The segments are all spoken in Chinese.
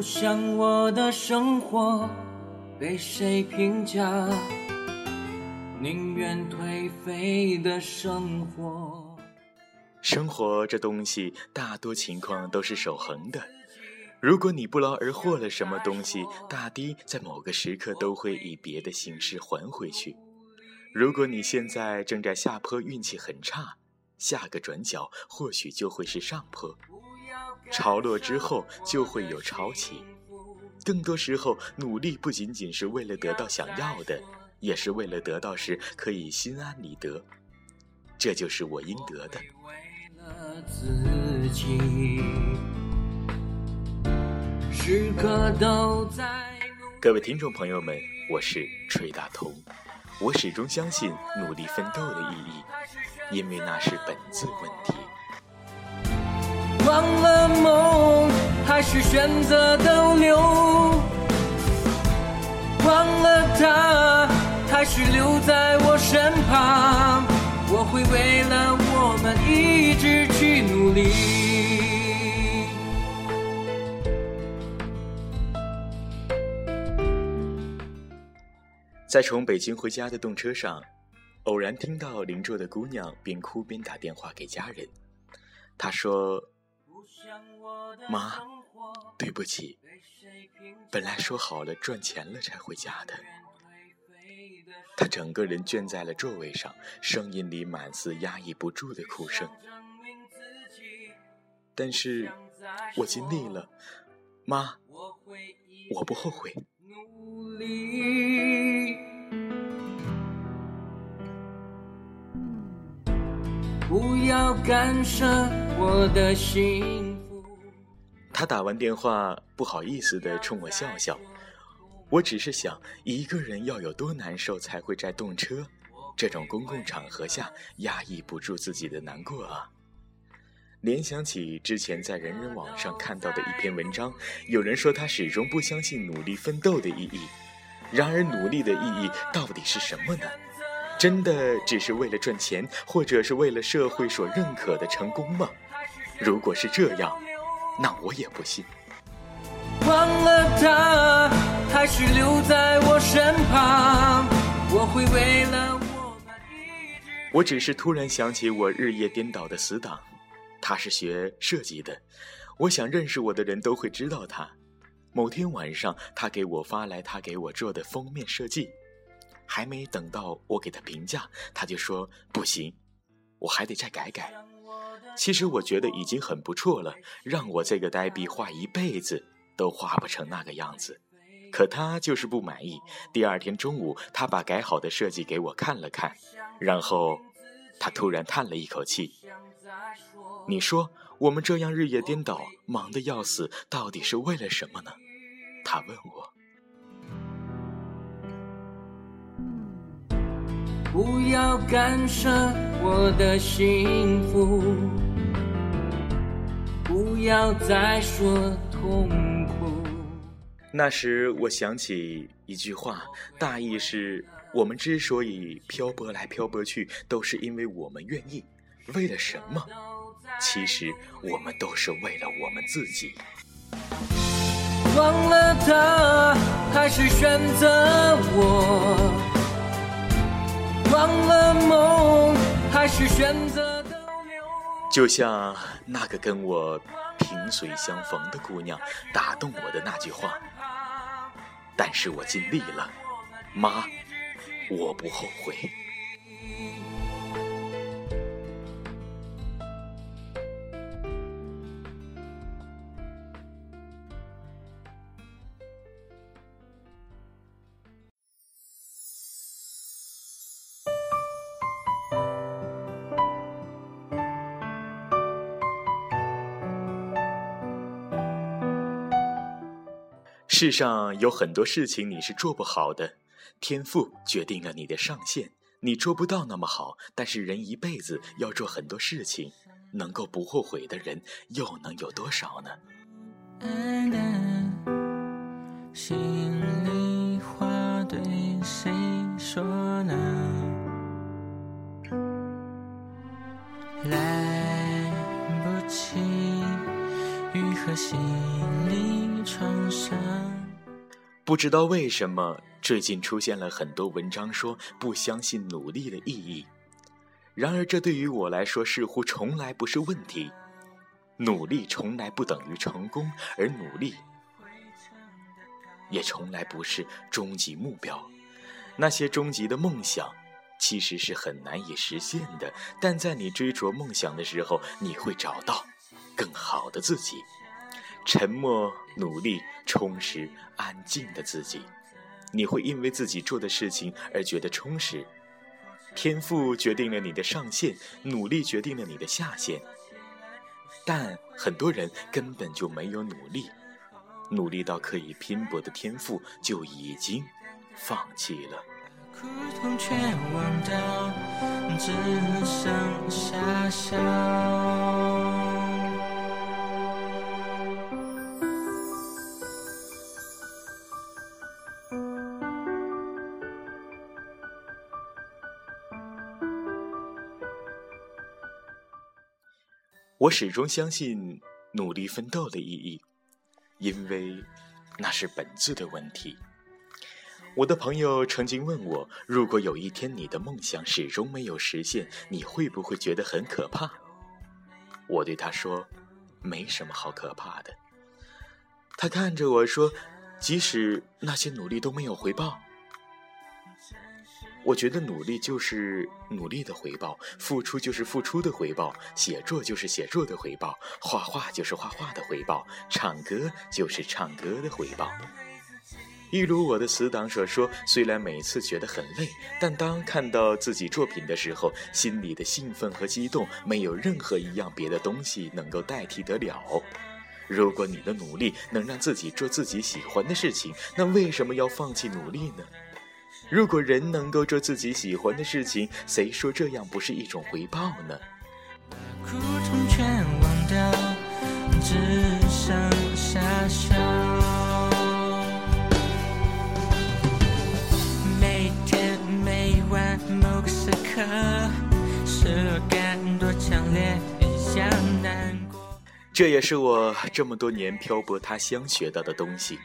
不想我的生活被谁评价，宁愿颓废的生活。生活这东西，大多情况都是守恒的。如果你不劳而获了什么东西，大抵在某个时刻都会以别的形式还回去。如果你现在正在下坡，运气很差，下个转角或许就会是上坡。潮落之后就会有潮起。更多时候，努力不仅仅是为了得到想要的，也是为了得到时可以心安理得。这就是我应得的。时刻都在。各位听众朋友们，我是崔大同。我始终相信努力奋斗的意义，因为那是本质问题。忘了梦，还是选择逗留？忘了他，还是留在我身旁？我会为了我们一直去努力。在从北京回家的动车上，偶然听到邻座的姑娘边哭边打电话给家人。她说：“妈，对不起，本来说好了赚钱了才回家的。”他整个人倦在了座位上，声音里满是压抑不住的哭声。但是，我尽力了，妈，我不后悔。不要干涉我的心。他打完电话，不好意思地冲我笑笑。我只是想，一个人要有多难受，才会在动车这种公共场合下压抑不住自己的难过啊？联想起之前在人人网上看到的一篇文章，有人说他始终不相信努力奋斗的意义。然而，努力的意义到底是什么呢？真的只是为了赚钱，或者是为了社会所认可的成功吗？如果是这样，那我也不信。忘了他，还是留在我身旁？我会为了我们一直。我只是突然想起我日夜颠倒的死党，他是学设计的，我想认识我的人都会知道他。某天晚上，他给我发来他给我做的封面设计。还没等到我给他评价，他就说不行，我还得再改改。其实我觉得已经很不错了，让我这个呆逼画一辈子都画不成那个样子。可他就是不满意。第二天中午，他把改好的设计给我看了看，然后他突然叹了一口气：“你说我们这样日夜颠倒，忙得要死，到底是为了什么呢？”他问我。不要干涉我的幸福，不要再说痛苦。那时我想起一句话，大意是：我们之所以漂泊来漂泊去，都是因为我们愿意。为了什么？其实我们都是为了我们自己。忘了他，还是选择我。忘了梦，还是选择就像那个跟我萍水相逢的姑娘打动我的那句话，但是我尽力了，妈，我不后悔。世上有很多事情你是做不好的，天赋决定了你的上限，你做不到那么好。但是人一辈子要做很多事情，能够不后悔的人又能有多少呢？心里话对谁说呢？来不及愈合心里创伤。不知道为什么，最近出现了很多文章说不相信努力的意义。然而，这对于我来说似乎从来不是问题。努力从来不等于成功，而努力也从来不是终极目标。那些终极的梦想，其实是很难以实现的。但在你追逐梦想的时候，你会找到更好的自己。沉默、努力、充实、安静的自己，你会因为自己做的事情而觉得充实。天赋决定了你的上限，努力决定了你的下限。但很多人根本就没有努力，努力到可以拼搏的天赋就已经放弃了。苦痛全忘掉，只剩下笑。我始终相信努力奋斗的意义，因为那是本质的问题。我的朋友曾经问我，如果有一天你的梦想始终没有实现，你会不会觉得很可怕？我对他说，没什么好可怕的。他看着我说，即使那些努力都没有回报。我觉得努力就是努力的回报，付出就是付出的回报，写作就是写作的回报，画画就是画画的回报，唱歌就是唱歌的回报。一如我的死党所说，虽然每次觉得很累，但当看到自己作品的时候，心里的兴奋和激动，没有任何一样别的东西能够代替得了。如果你的努力能让自己做自己喜欢的事情，那为什么要放弃努力呢？如果人能够做自己喜欢的事情，谁说这样不是一种回报呢？苦痛全忘掉，只剩下笑。每天每晚某个时刻，是感多强烈，像难过。这也是我这么多年漂泊他乡学到的东西。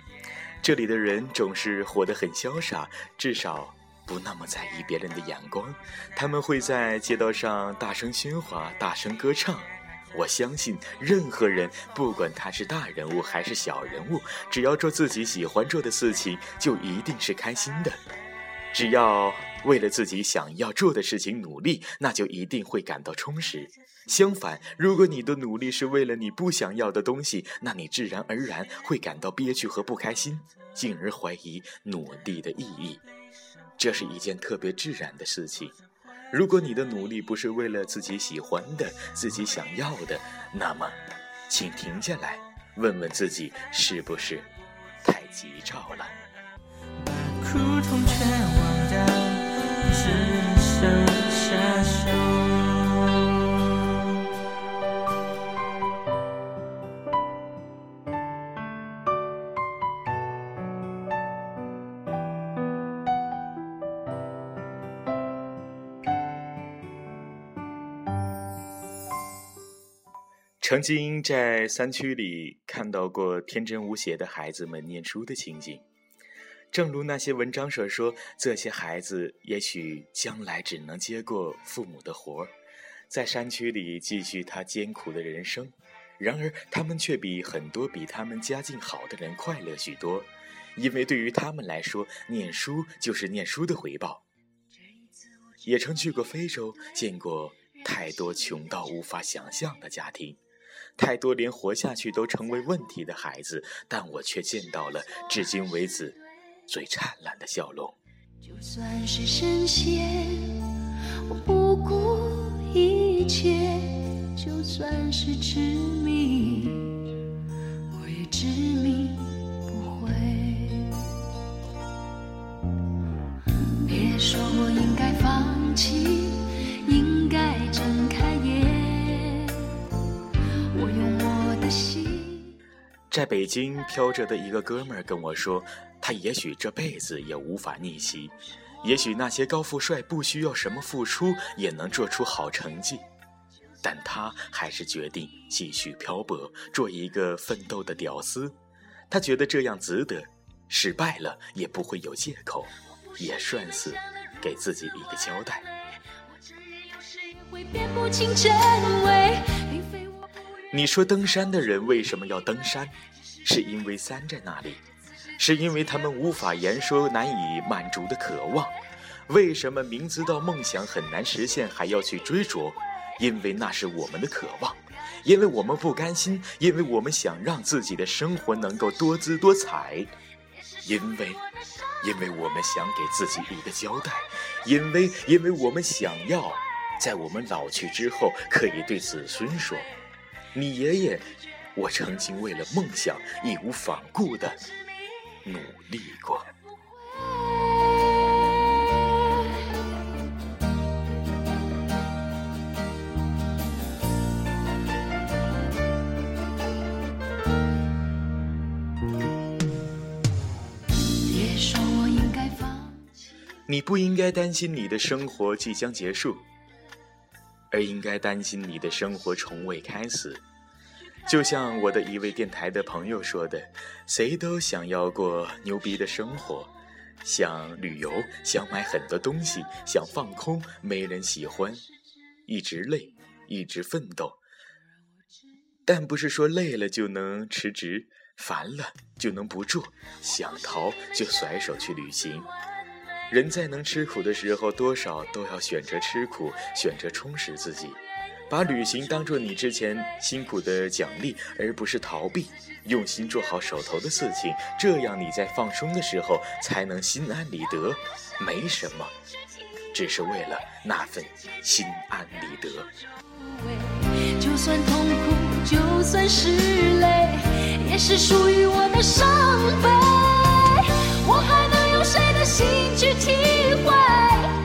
这里的人总是活得很潇洒，至少不那么在意别人的眼光。他们会在街道上大声喧哗、大声歌唱。我相信，任何人，不管他是大人物还是小人物，只要做自己喜欢做的事情，就一定是开心的。只要为了自己想要做的事情努力，那就一定会感到充实。相反，如果你的努力是为了你不想要的东西，那你自然而然会感到憋屈和不开心，进而怀疑努力的意义。这是一件特别自然的事情。如果你的努力不是为了自己喜欢的、自己想要的，那么，请停下来，问问自己是不是太急躁了。苦痛全曾经在山区里看到过天真无邪的孩子们念书的情景，正如那些文章所说，这些孩子也许将来只能接过父母的活儿，在山区里继续他艰苦的人生。然而，他们却比很多比他们家境好的人快乐许多，因为对于他们来说，念书就是念书的回报。也曾去过非洲，见过太多穷到无法想象的家庭。太多连活下去都成为问题的孩子，但我却见到了至今为止最灿烂的笑容。就算是神仙，我不顾一切；就算是执迷，在北京飘着的一个哥们儿跟我说，他也许这辈子也无法逆袭，也许那些高富帅不需要什么付出也能做出好成绩，但他还是决定继续漂泊，做一个奋斗的屌丝。他觉得这样值得，失败了也不会有借口，也算是给自己一个交代。我只有谁会辨不清真伪你说登山的人为什么要登山？是因为山在那里，是因为他们无法言说、难以满足的渴望。为什么明知道梦想很难实现还要去追逐？因为那是我们的渴望，因为我们不甘心，因为我们想让自己的生活能够多姿多彩，因为，因为我们想给自己一个交代，因为，因为我们想要在我们老去之后可以对子孙说：“你爷爷，我曾经为了梦想义无反顾的努力过。”你不应该担心你的生活即将结束，而应该担心你的生活从未开始。就像我的一位电台的朋友说的：“谁都想要过牛逼的生活，想旅游，想买很多东西，想放空，没人喜欢，一直累，一直奋斗。但不是说累了就能辞职，烦了就能不做，想逃就甩手去旅行。”人在能吃苦的时候，多少都要选择吃苦，选择充实自己，把旅行当做你之前辛苦的奖励，而不是逃避。用心做好手头的事情，这样你在放松的时候才能心安理得。没什么，只是为了那份心安理得。就算痛苦，就算是累，也是属于我的伤悲。心去？体会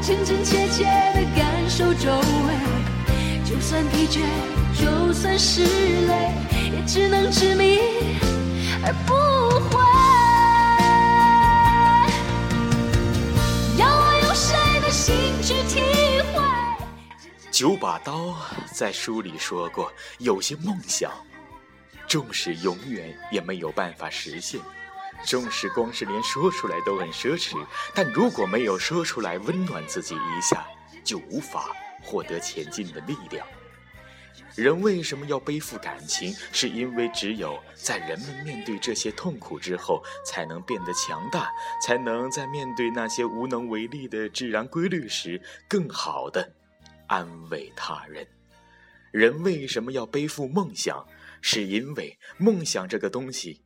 真真切切的感受周围，就算疲倦，就算是累，也只能执迷而不悔。要我用谁的心去体会？九把刀在书里说过，有些梦想，纵使永远也没有办法实现。纵使光是连说出来都很奢侈，但如果没有说出来温暖自己一下，就无法获得前进的力量。人为什么要背负感情？是因为只有在人们面对这些痛苦之后，才能变得强大，才能在面对那些无能为力的自然规律时，更好的安慰他人。人为什么要背负梦想？是因为梦想这个东西。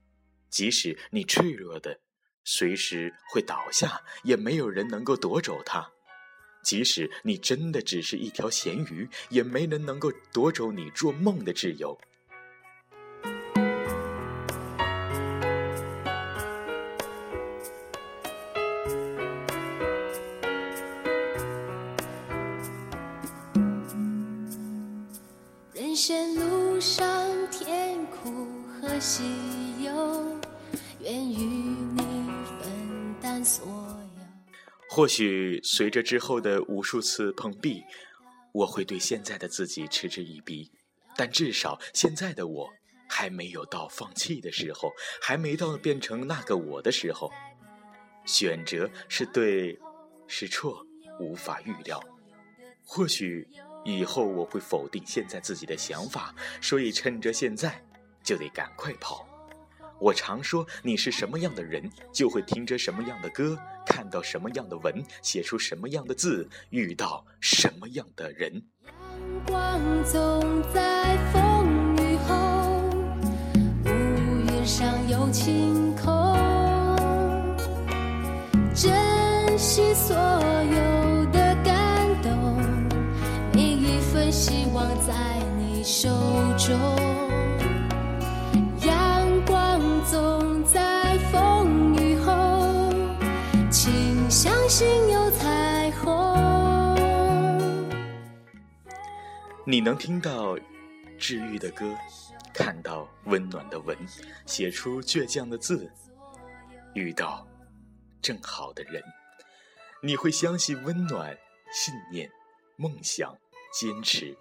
即使你脆弱的，随时会倒下，也没有人能够夺走它；即使你真的只是一条咸鱼，也没人能够夺走你做梦的自由。人生路上，甜苦和喜。与你分担所有。或许随着之后的无数次碰壁，我会对现在的自己嗤之以鼻，但至少现在的我还没有到放弃的时候，还没到变成那个我的时候。选择是对是错，无法预料。或许以后我会否定现在自己的想法，所以趁着现在就得赶快跑。我常说，你是什么样的人，就会听着什么样的歌，看到什么样的文，写出什么样的字，遇到什么样的人。阳光总在风雨后，乌云上有晴空。珍惜所有的感动，每一份希望在你手中。心有彩虹你能听到治愈的歌，看到温暖的文，写出倔强的字，遇到正好的人，你会相信温暖、信念、梦想、坚持，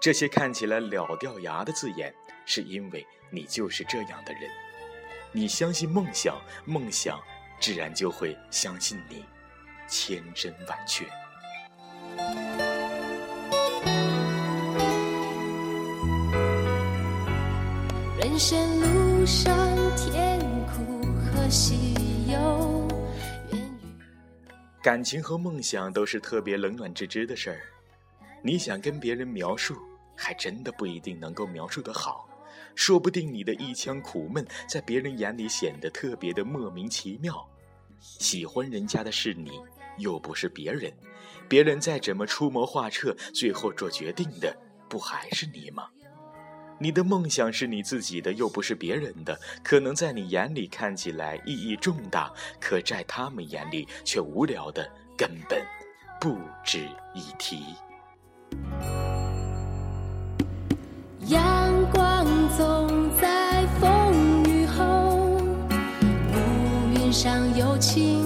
这些看起来了掉牙的字眼，是因为你就是这样的人。你相信梦想，梦想自然就会相信你。千真万确。人生路上甜苦和喜忧，感情和梦想都是特别冷暖自知的事儿。你想跟别人描述，还真的不一定能够描述的好。说不定你的一腔苦闷，在别人眼里显得特别的莫名其妙。喜欢人家的是你，又不是别人。别人再怎么出谋划策，最后做决定的不还是你吗？你的梦想是你自己的，又不是别人的。可能在你眼里看起来意义重大，可在他们眼里却无聊的，根本不值一提。阳光总在风雨后，乌云上有晴。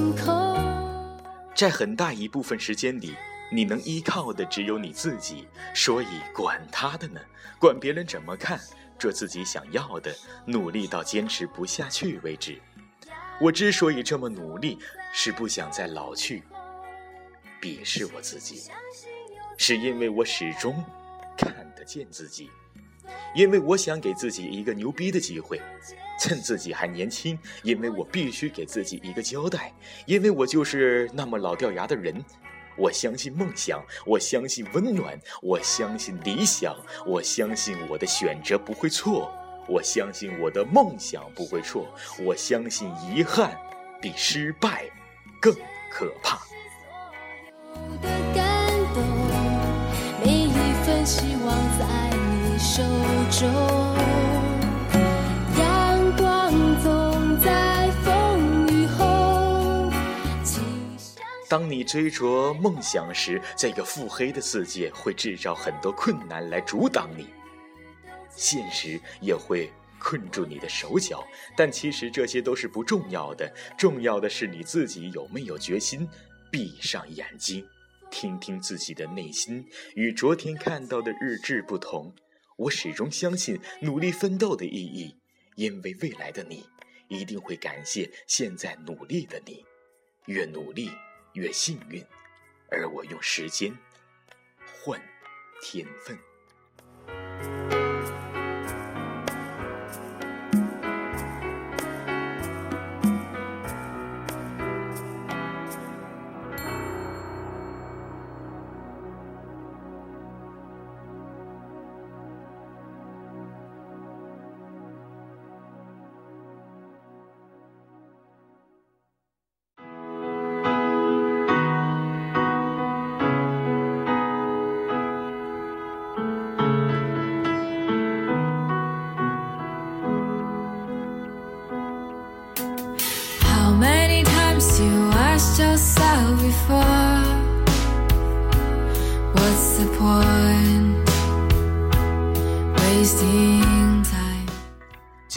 在很大一部分时间里，你能依靠的只有你自己，所以管他的呢，管别人怎么看，做自己想要的，努力到坚持不下去为止。我之所以这么努力，是不想再老去，鄙视我自己，是因为我始终看得见自己。因为我想给自己一个牛逼的机会，趁自己还年轻，因为我必须给自己一个交代，因为我就是那么老掉牙的人。我相信梦想，我相信温暖，我相信理想，我相信我的选择不会错，我相信我的梦想不会错，我相信遗憾比失败更可怕。每一份希望。手中，阳光总在风雨后。当你追逐梦想时，这个腹黑的世界会制造很多困难来阻挡你，现实也会困住你的手脚。但其实这些都是不重要的，重要的是你自己有没有决心。闭上眼睛，听听自己的内心，与昨天看到的日志不同。我始终相信努力奋斗的意义，因为未来的你一定会感谢现在努力的你，越努力越幸运，而我用时间换天分。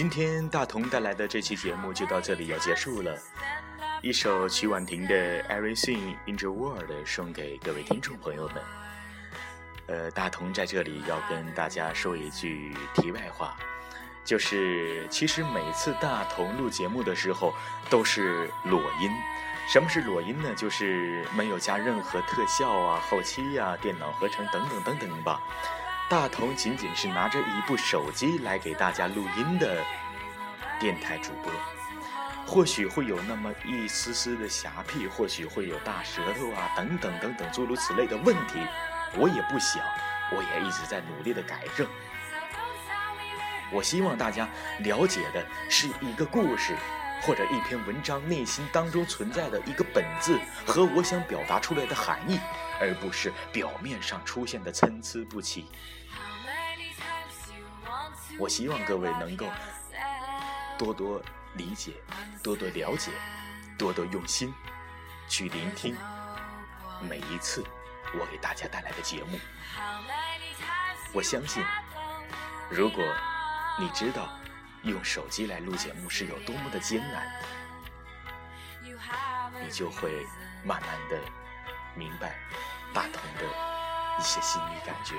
今天大同带来的这期节目就到这里要结束了。一首曲婉婷的《Everything in the World》送给各位听众朋友们。呃，大同在这里要跟大家说一句题外话，就是其实每次大同录节目的时候都是裸音。什么是裸音呢？就是没有加任何特效啊、后期呀、电脑合成等等等等吧。大同仅仅是拿着一部手机来给大家录音的电台主播，或许会有那么一丝丝的瑕疵，或许会有大舌头啊等等等等诸如此类的问题，我也不想，我也一直在努力的改正。我希望大家了解的是一个故事，或者一篇文章内心当中存在的一个本质和我想表达出来的含义，而不是表面上出现的参差不齐。我希望各位能够多多理解、多多了解、多多用心去聆听每一次我给大家带来的节目。我相信，如果你知道用手机来录节目是有多么的艰难，你就会慢慢的明白大同的一些心理感觉。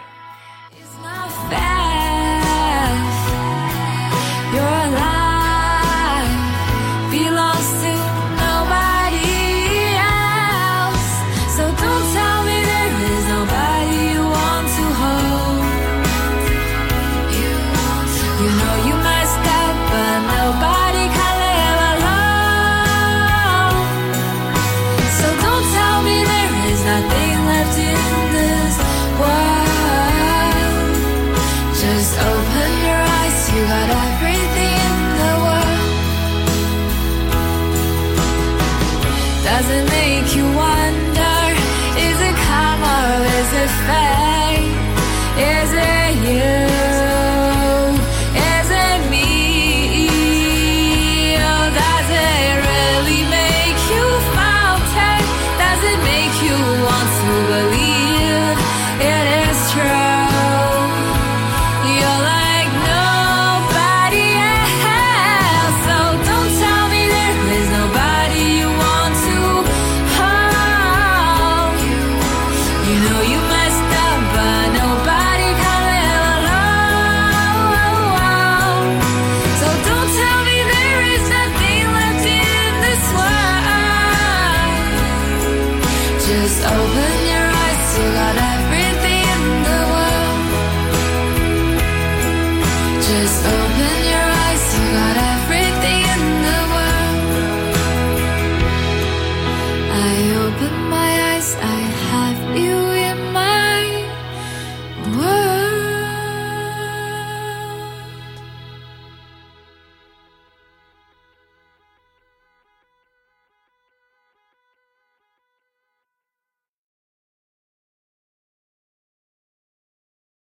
doesn't make